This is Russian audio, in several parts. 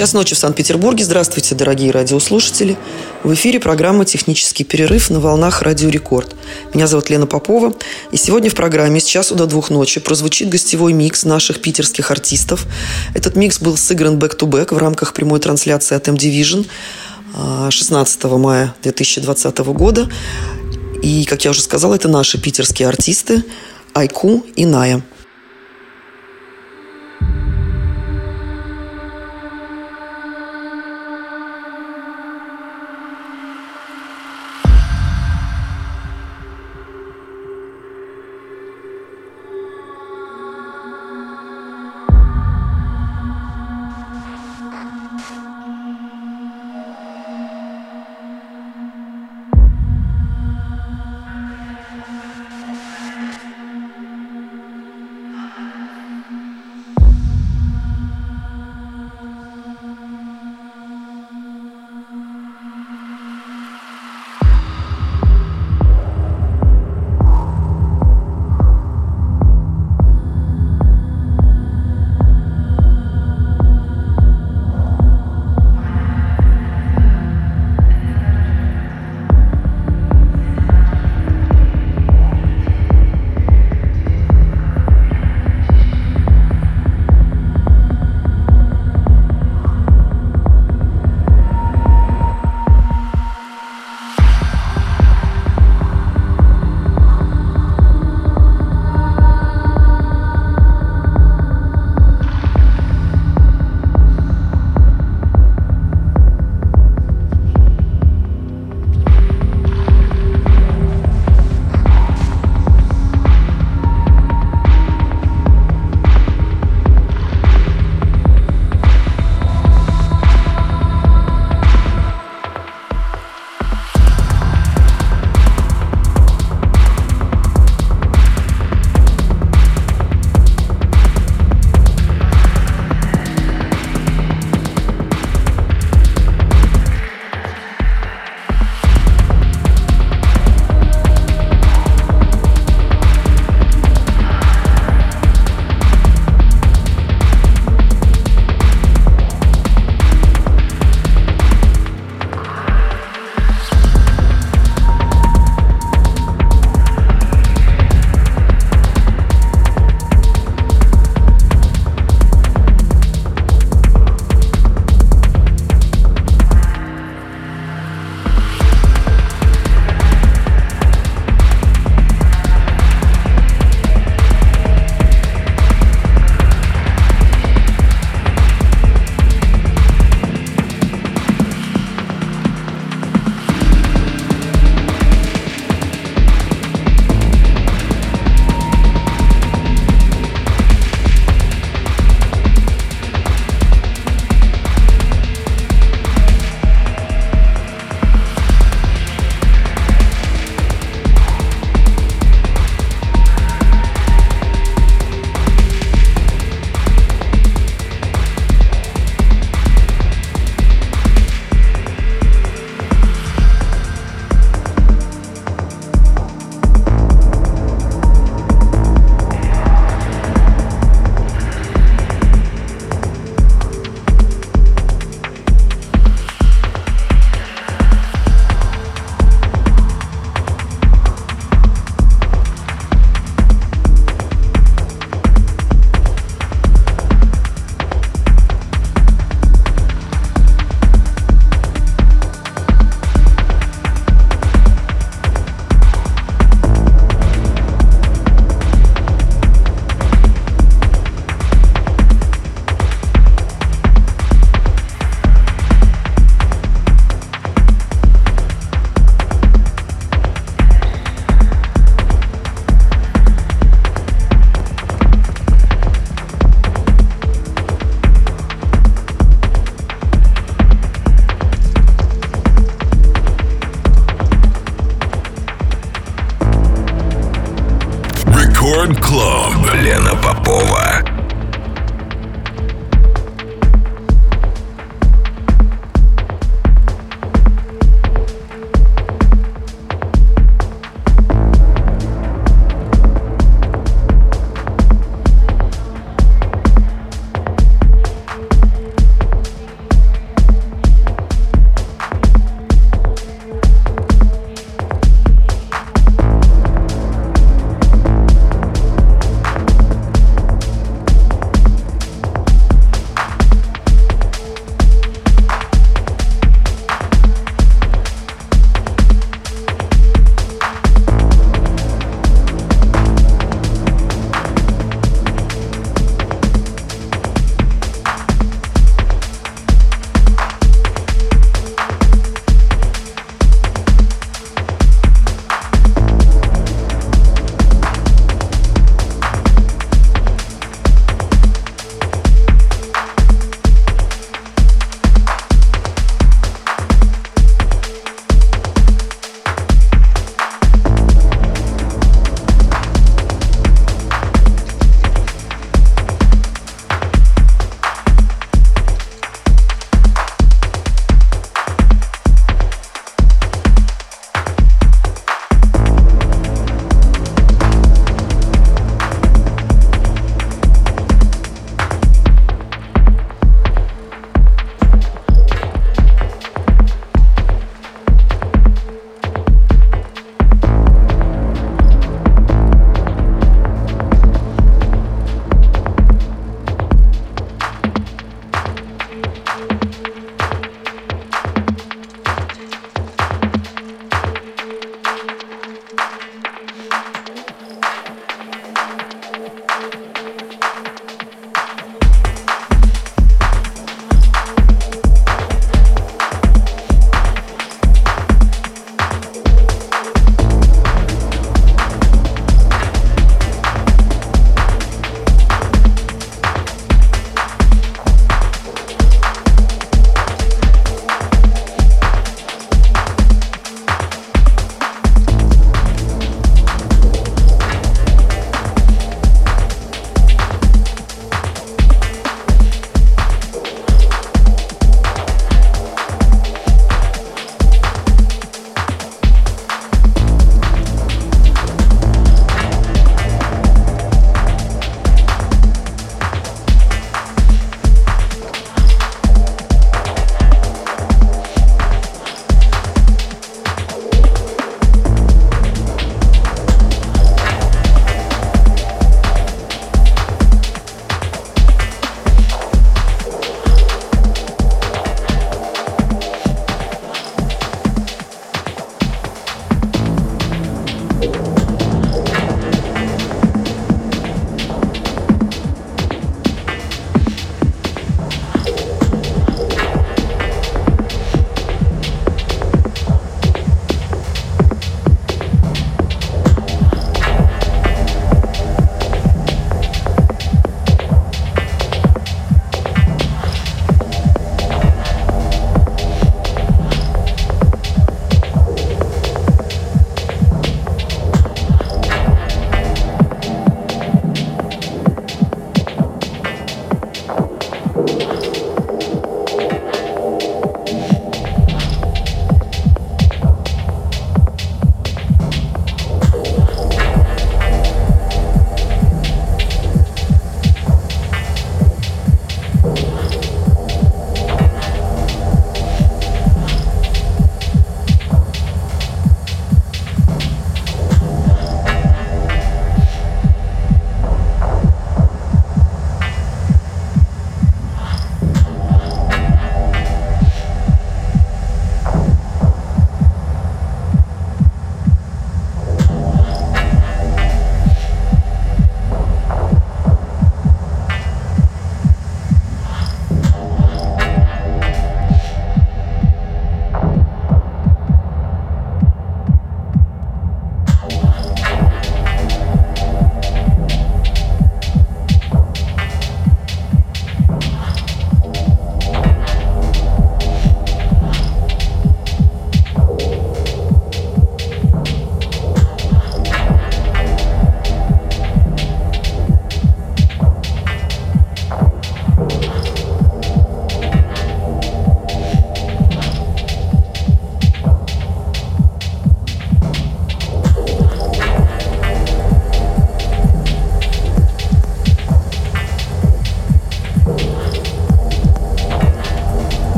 Час ночи в Санкт-Петербурге. Здравствуйте, дорогие радиослушатели. В эфире программа «Технический перерыв» на волнах «Радио Рекорд». Меня зовут Лена Попова. И сегодня в программе с часу до двух ночи прозвучит гостевой микс наших питерских артистов. Этот микс был сыгран back-to-back в рамках прямой трансляции от M-Division 16 мая 2020 года. И, как я уже сказала, это наши питерские артисты Айку и Ная.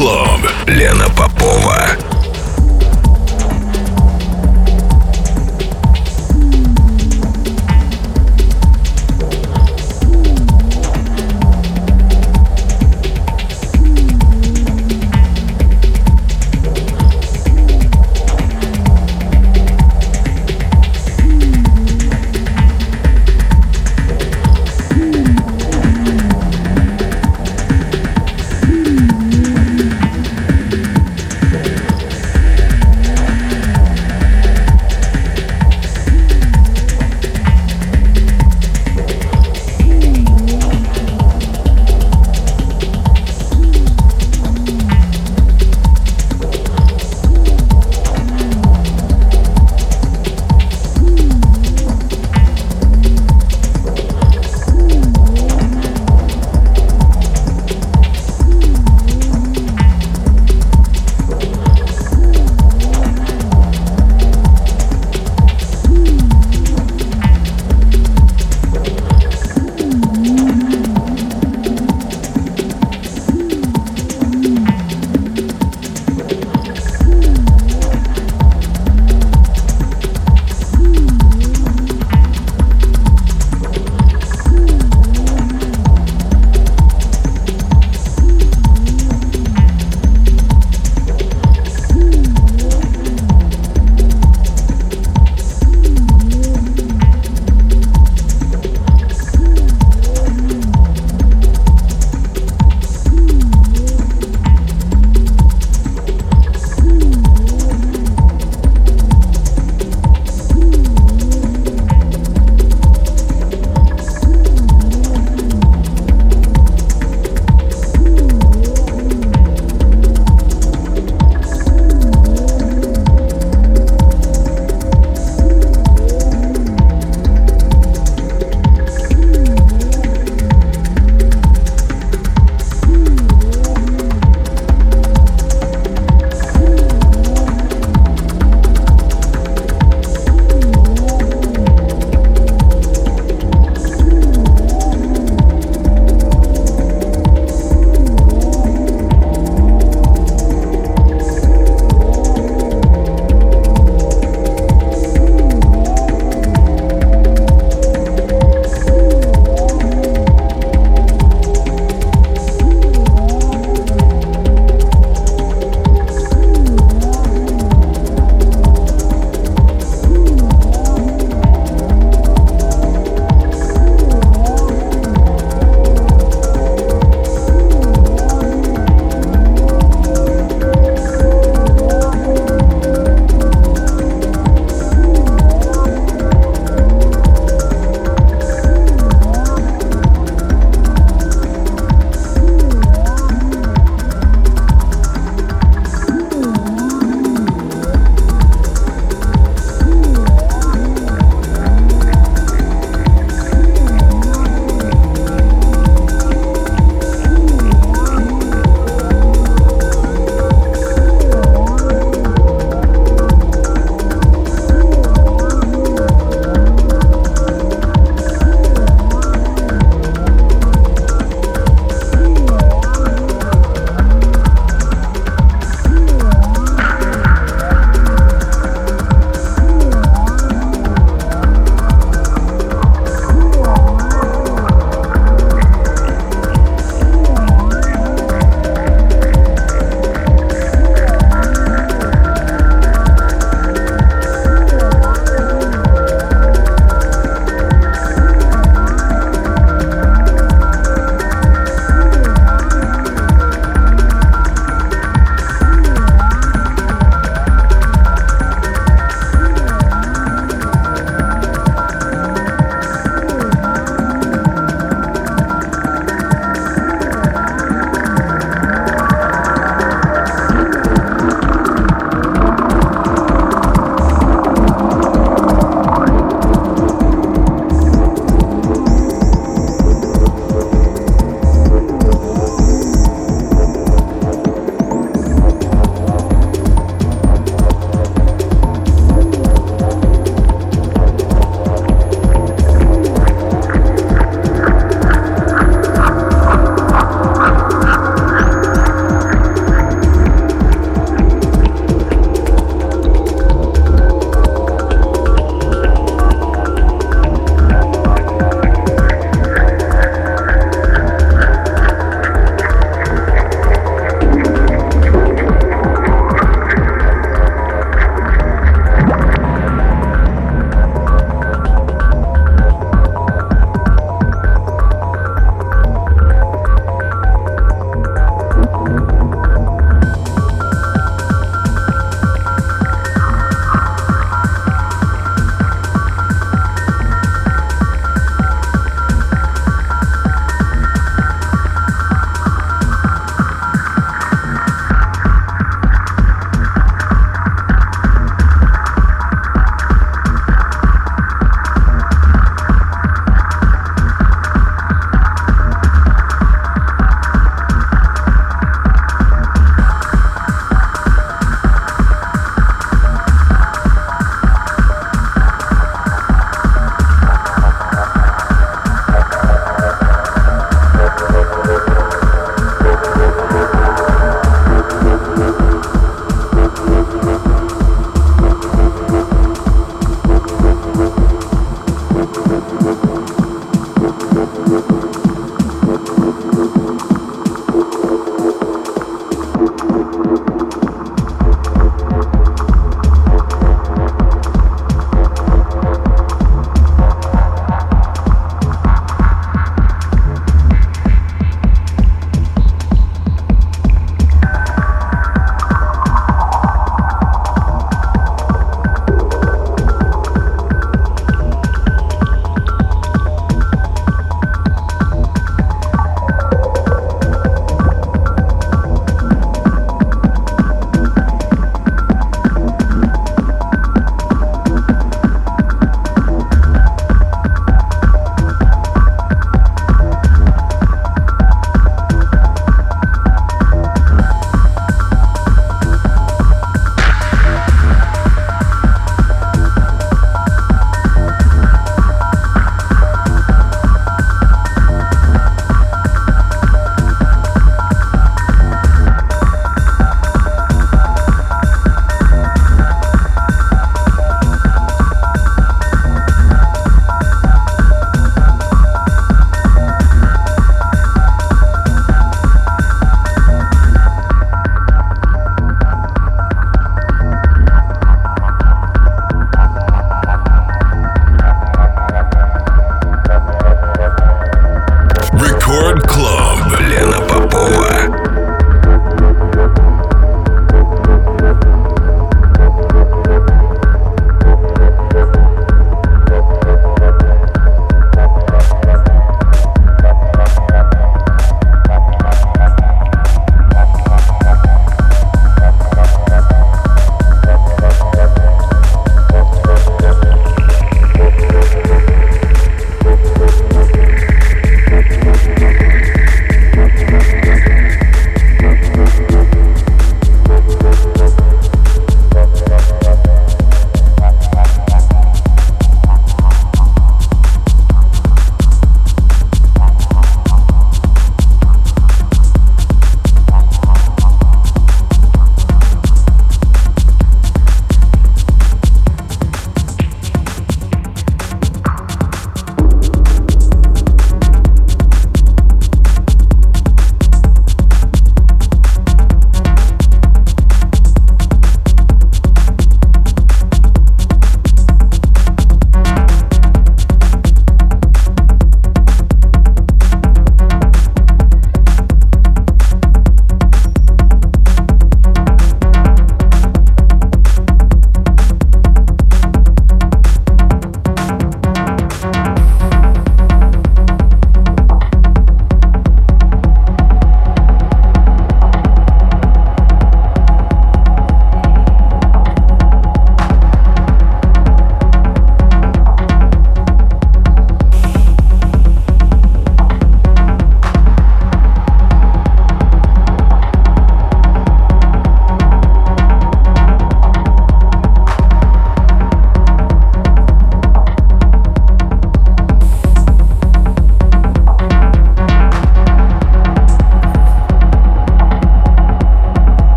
Club. Лена Попова.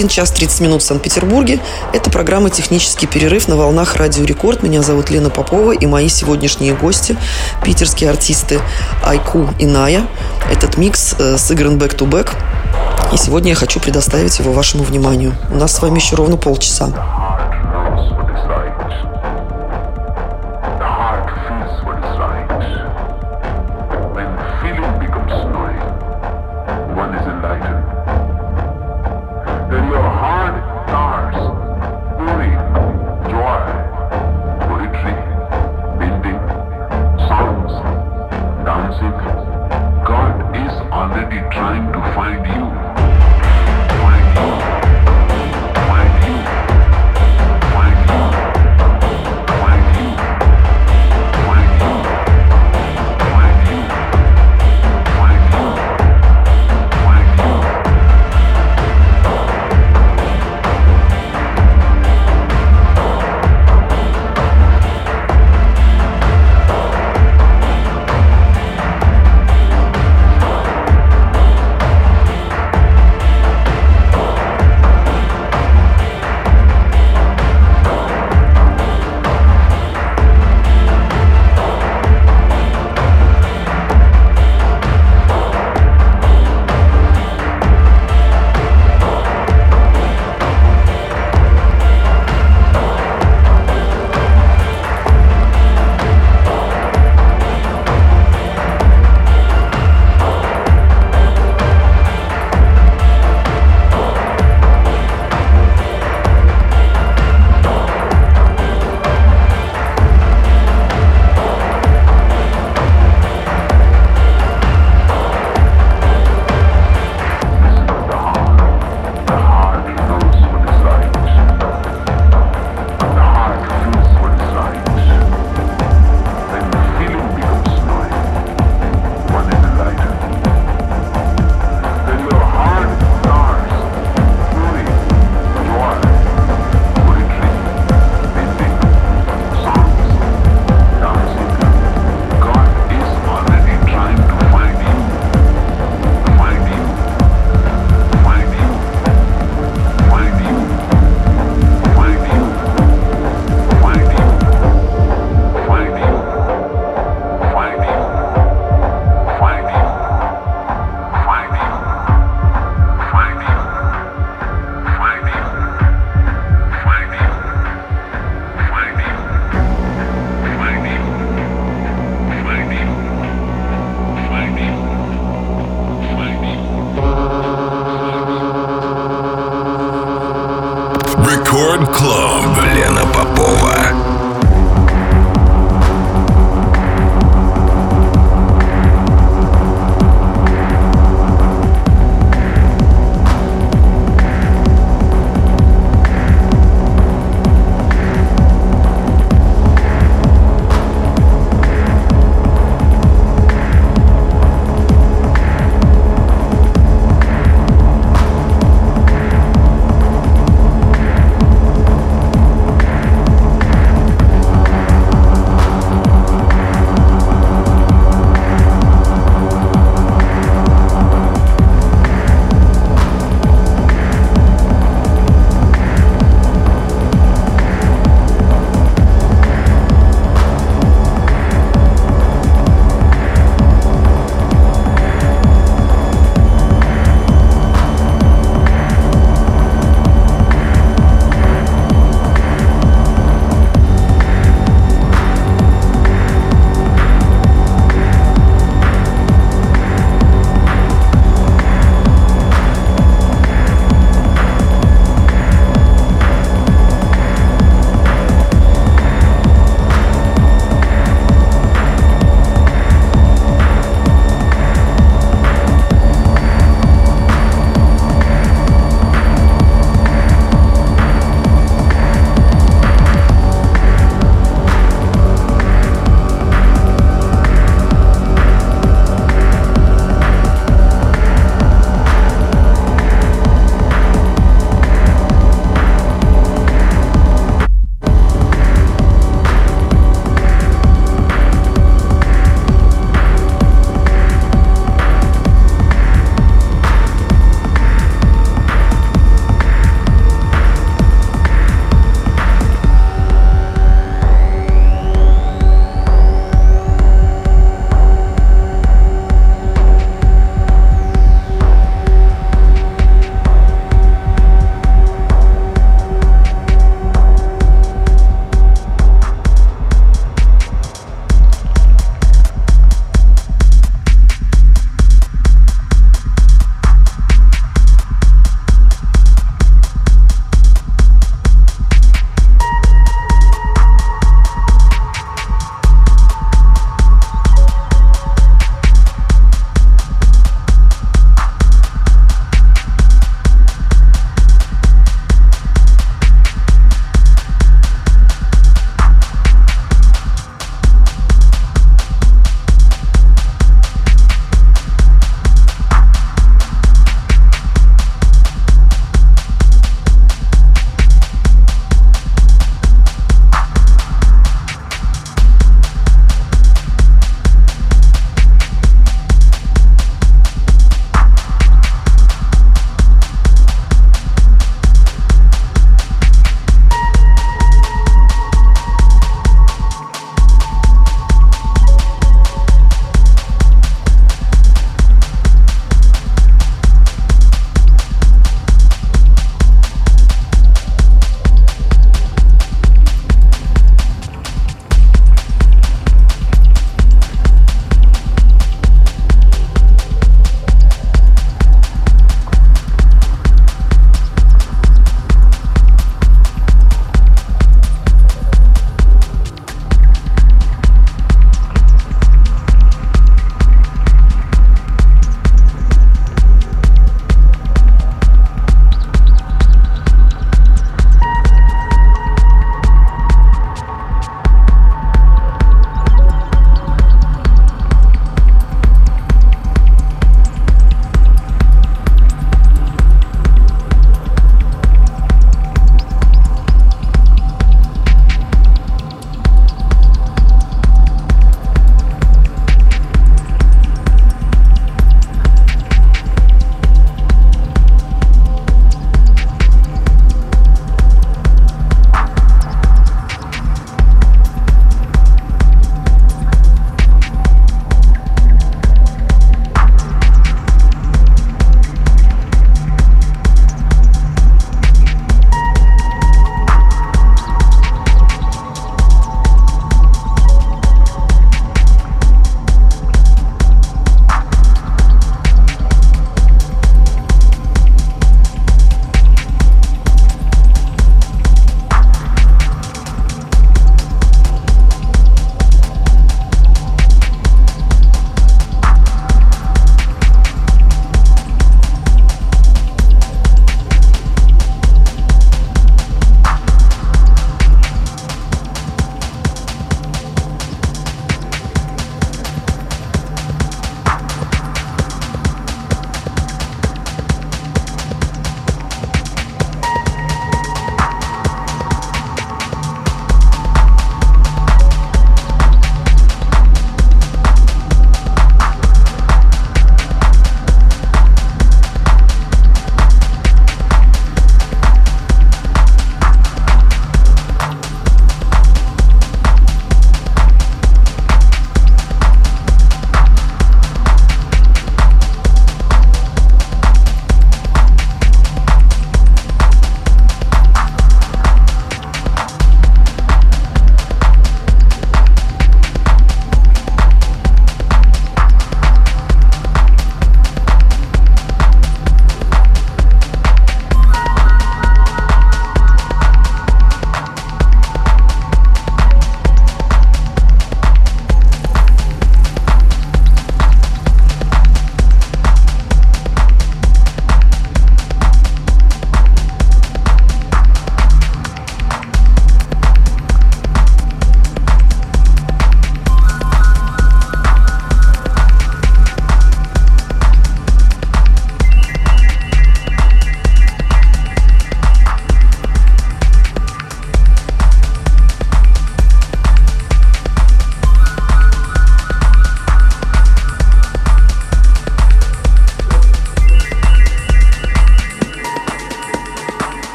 21 час 30 минут в Санкт-Петербурге. Это программа «Технический перерыв» на волнах Радио Рекорд. Меня зовут Лена Попова и мои сегодняшние гости – питерские артисты Айку и Ная. Этот микс э, сыгран back-to-back. И сегодня я хочу предоставить его вашему вниманию. У нас с вами еще ровно полчаса.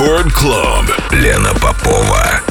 Рекорд Клаб. Лена Попова.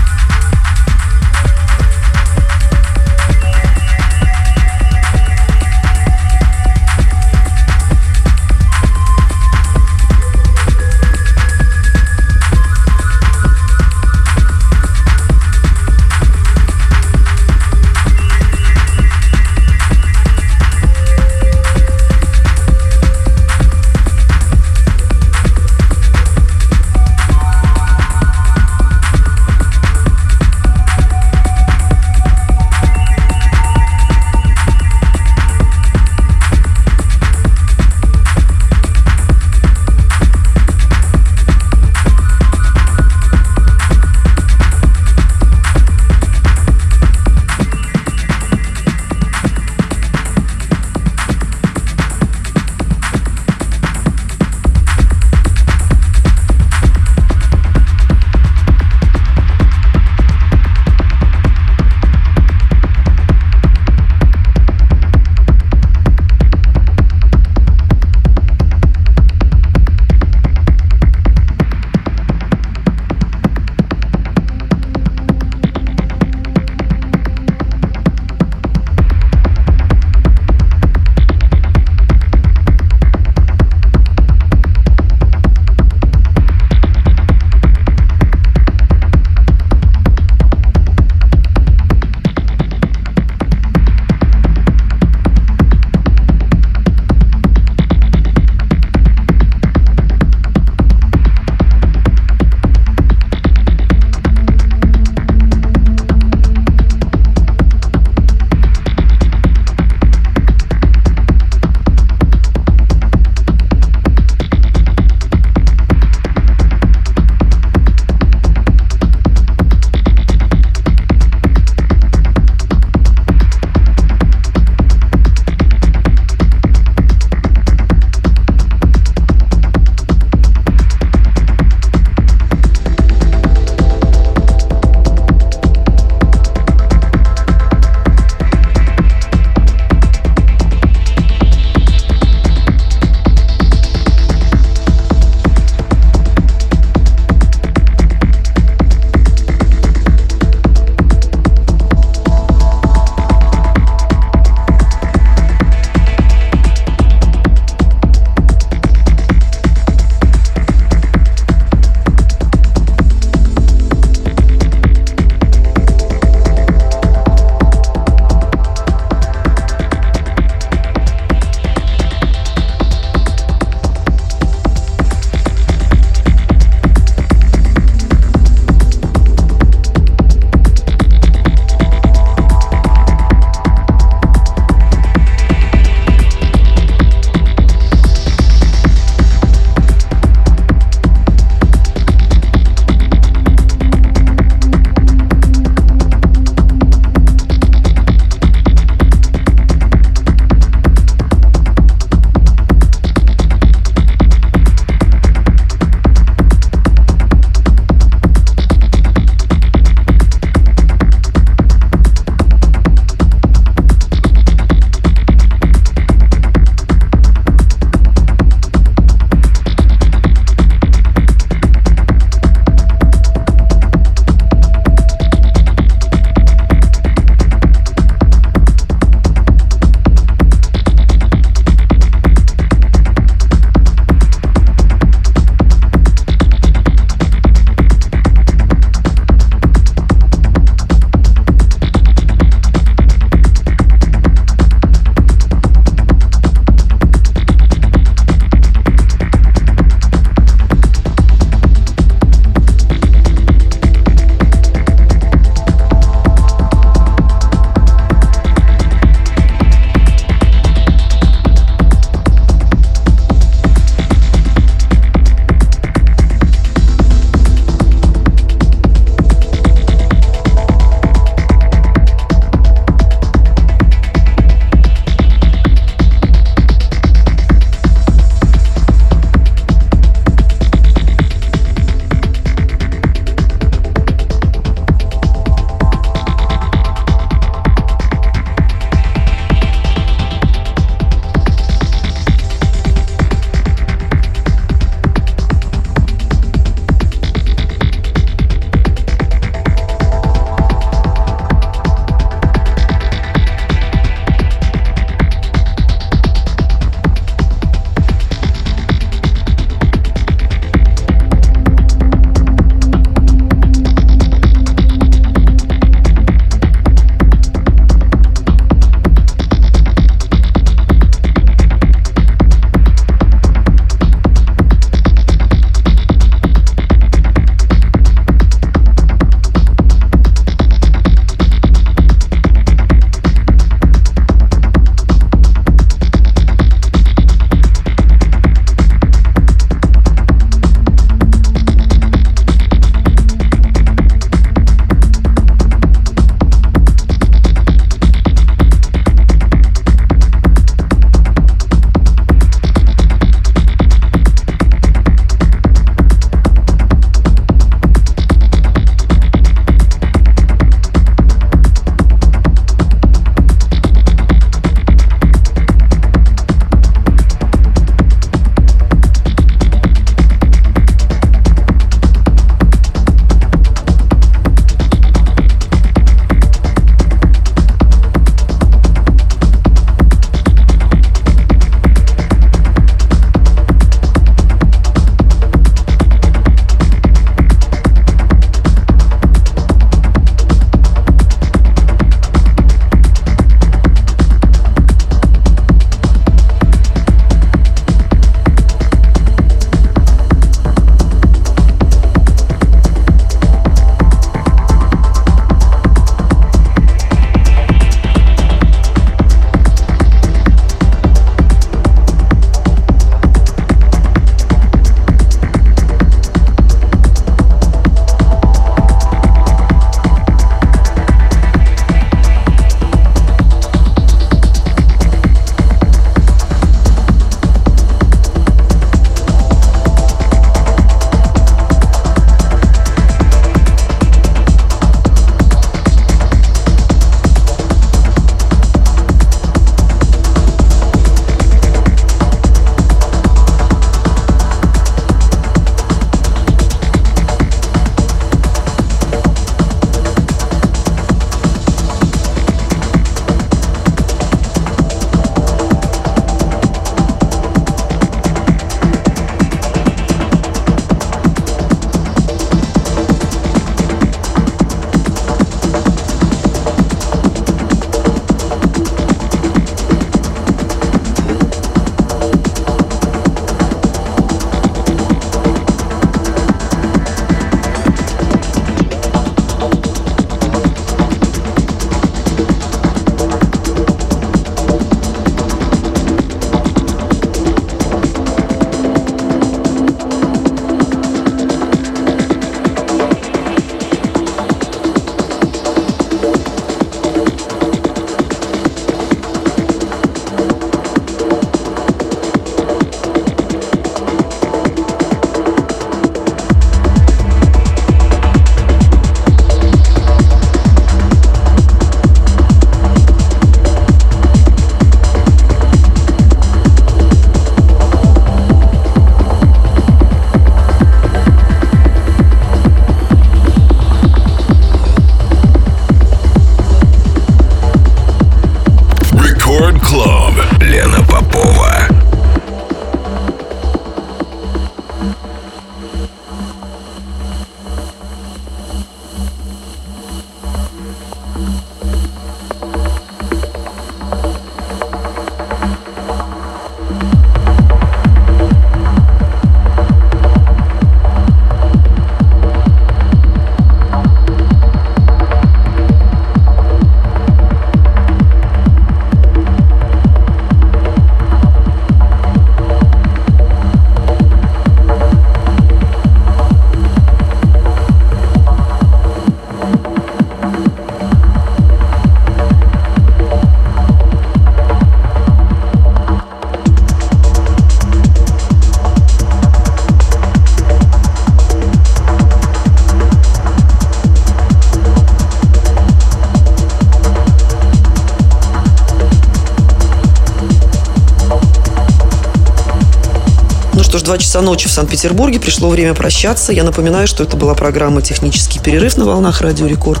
Что ж, два часа ночи в Санкт-Петербурге. Пришло время прощаться. Я напоминаю, что это была программа «Технический перерыв» на волнах Радио Рекорд.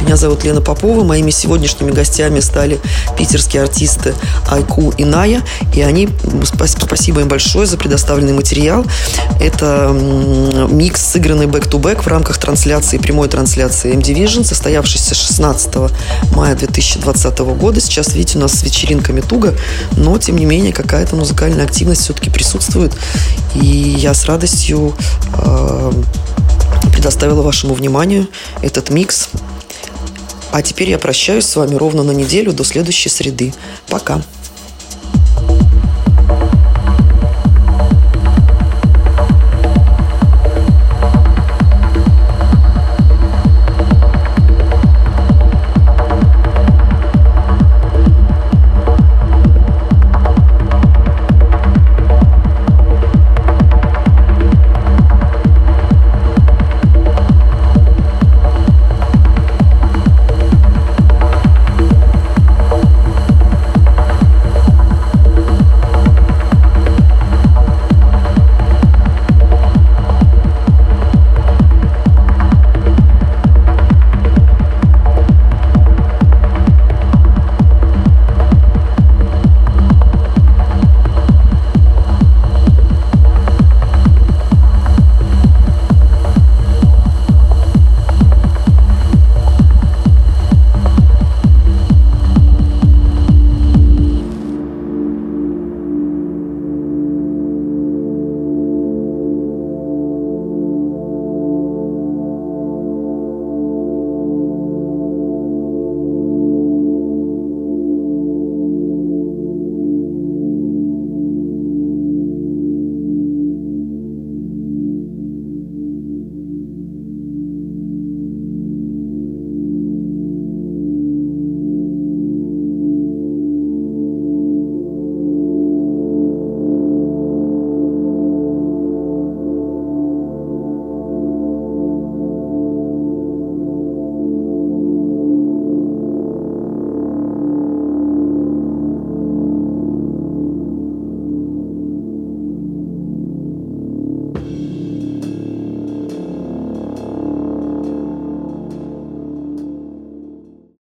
Меня зовут Лена Попова. Моими сегодняшними гостями стали питерские артисты Айку и Ная. И они, спасибо им большое за предоставленный материал. Это микс, сыгранный back-to-back в рамках трансляции, прямой трансляции M-Division, состоявшейся 16 мая 2020 года. Сейчас, видите, у нас с вечеринками туго, но, тем не менее, какая-то музыкальная активность все-таки присутствует. И я с радостью э, предоставила вашему вниманию этот микс. А теперь я прощаюсь с вами ровно на неделю до следующей среды. Пока.